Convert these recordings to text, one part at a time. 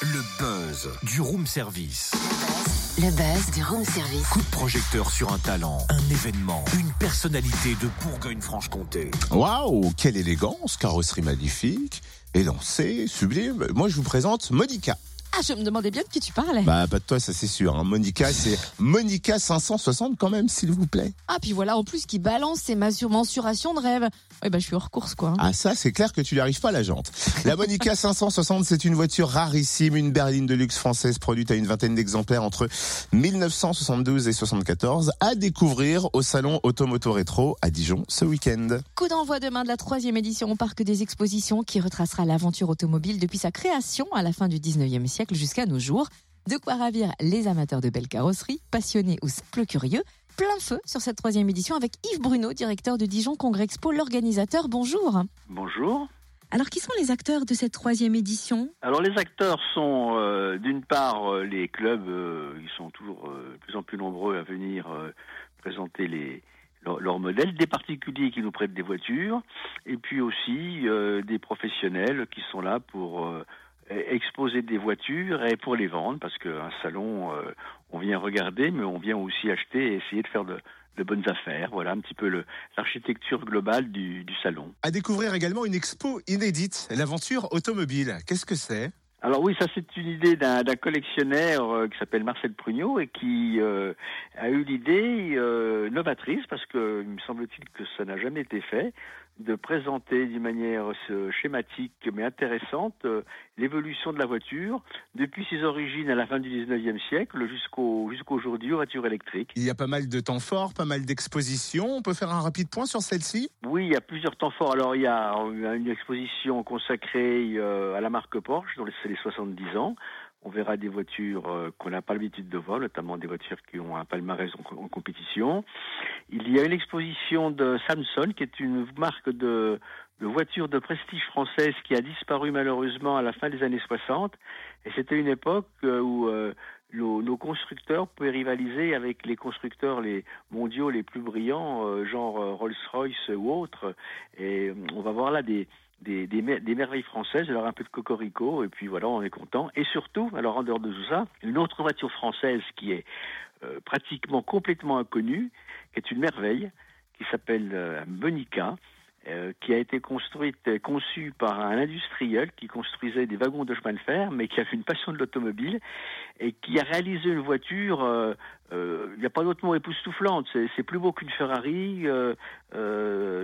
Le buzz du room service. Le buzz du room service. Coup de projecteur sur un talent, un événement, une personnalité de Bourgogne-Franche-Comté. Waouh, quelle élégance, carrosserie magnifique, élancée, sublime. Moi, je vous présente Monica. Ah, je me demandais bien de qui tu parlais. Bah, pas de toi, ça c'est sûr. Hein. Monica, c'est Monica 560 quand même, s'il vous plaît. Ah, puis voilà, en plus, qui balance ses mensurations de rêve. Oui, bah, je suis hors course, quoi. Ah ça, c'est clair que tu n'y arrives pas la jante. La Monica 560, c'est une voiture rarissime, une berline de luxe française produite à une vingtaine d'exemplaires entre 1972 et 74, à découvrir au salon Automoto Rétro à Dijon ce week-end. Coup d'envoi demain de la troisième édition au Parc des Expositions qui retracera l'aventure automobile depuis sa création à la fin du 19e siècle jusqu'à nos jours. De quoi ravir les amateurs de belles carrosseries, passionnés ou simples curieux. Plein feu sur cette troisième édition avec Yves Bruno, directeur de Dijon Congrès Expo, l'organisateur. Bonjour. Bonjour. Alors, qui sont les acteurs de cette troisième édition? Alors les acteurs sont euh, d'une part euh, les clubs, euh, ils sont toujours euh, de plus en plus nombreux à venir euh, présenter les leurs modèles, des particuliers qui nous prêtent des voitures, et puis aussi euh, des professionnels qui sont là pour euh, exposer des voitures et pour les vendre, parce qu'un salon, euh, on vient regarder, mais on vient aussi acheter et essayer de faire de, de bonnes affaires. Voilà un petit peu l'architecture globale du, du salon. À découvrir également une expo inédite, l'aventure automobile. Qu'est-ce que c'est? Alors oui, ça c'est une idée d'un collectionneur euh, qui s'appelle Marcel Prugnot et qui euh, a eu l'idée euh, novatrice parce que il me semble-t-il que ça n'a jamais été fait de présenter d'une manière euh, schématique mais intéressante euh, l'évolution de la voiture depuis ses origines à la fin du 19e siècle jusqu'au jusqu'au aujourd'hui aux voitures électriques. Il y a pas mal de temps forts, pas mal d'expositions. On peut faire un rapide point sur celle-ci? Oui, il y a plusieurs temps forts. Alors, il y a une exposition consacrée euh, à la marque Porsche, dont c'est les 70 ans. On verra des voitures euh, qu'on n'a pas l'habitude de voir, notamment des voitures qui ont un palmarès en, compétition. Il y a une exposition de Samsung, qui est une marque de, de voitures de prestige française qui a disparu malheureusement à la fin des années 60. Et c'était une époque euh, où euh, nos, constructeurs pouvaient rivaliser avec les constructeurs les mondiaux les plus brillants, genre Rolls-Royce ou autres. Et on va voir là des, des, des, mer- des merveilles françaises, alors un peu de cocorico, et puis voilà, on est content. Et surtout, alors en dehors de tout ça, une autre voiture française qui est euh, pratiquement complètement inconnue, qui est une merveille, qui s'appelle euh, Monica, euh, qui a été construite, euh, conçue par un industriel qui construisait des wagons de chemin de fer, mais qui avait une passion de l'automobile et qui a réalisé une voiture. euh, euh, Il n'y a pas d'autre mot époustouflante. C'est plus beau qu'une Ferrari, euh, euh,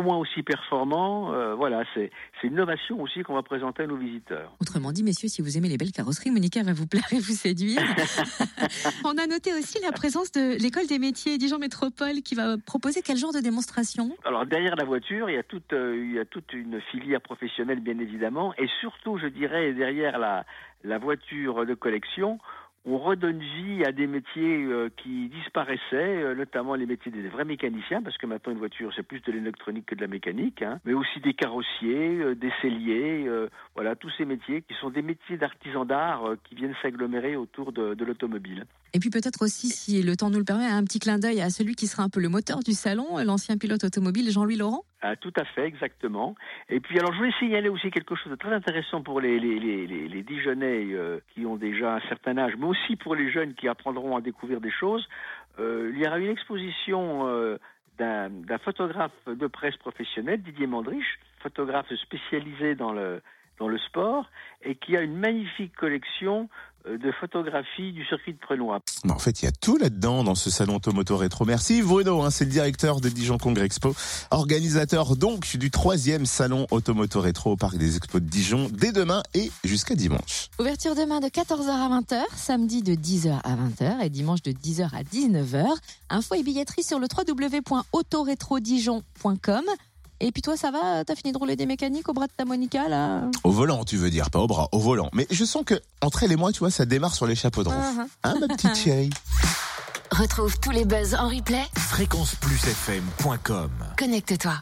au moins aussi performant. euh, voilà, c'est c'est une innovation aussi qu'on va présenter à nos visiteurs. Autrement dit, messieurs, si vous aimez les belles carrosseries, Monica va vous plaire et vous séduire. On a noté aussi la présence de l'école des métiers Dijon Métropole qui va proposer quel genre de démonstration? Alors derrière la voiture, il y a toute, euh, il y a toute une filière professionnelle bien évidemment, et surtout, je dirais, derrière la, la voiture de collection, on redonne vie à des métiers euh, qui disparaissaient, euh, notamment les métiers des vrais mécaniciens, parce que maintenant une voiture c'est plus de l'électronique que de la mécanique, hein, mais aussi des carrossiers, euh, des selliers, euh, voilà tous ces métiers qui sont des métiers d'artisans d'art qui viennent s'agglomérer autour de l'automobile. Et puis peut-être aussi, si le temps nous le permet, un petit clin d'œil à celui qui sera un peu le moteur du salon, l'ancien pilote automobile Jean-Louis Laurent. Ah, tout à fait, exactement. Et puis, alors, je voulais signaler aussi quelque chose de très intéressant pour les, les, Dijonnais euh, qui ont déjà un certain âge, mais aussi pour les jeunes qui apprendront à découvrir des choses. Euh, il y aura une exposition euh, d'un photographe de presse professionnel, Didier Mandriche, photographe spécialisé dans le, dans le sport, et qui a une magnifique collection de photographies du circuit de Prenois. En fait, il y a tout là-dedans dans ce salon Automoto Rétro. Merci Bruno, hein, c'est le directeur de Dijon Congrès Expo, organisateur donc du troisième salon Automoto Rétro au Parc des Expos de Dijon dès demain et jusqu'à dimanche. Ouverture demain de 14h à 20h, samedi de 10h à 20h et dimanche de 10h à 19h. Info et billetterie sur le www.autorétrodijon.com. Et puis toi, ça va? T'as fini de rouler des mécaniques au bras de ta Monica, là? Au volant, tu veux dire, pas au bras, au volant. Mais je sens que entre elle et moi, tu vois, ça démarre sur les chapeaux de roue. Uh-huh. Hein, ma petite chérie? Retrouve tous les buzz en replay. Fréquenceplusfm.com Connecte-toi.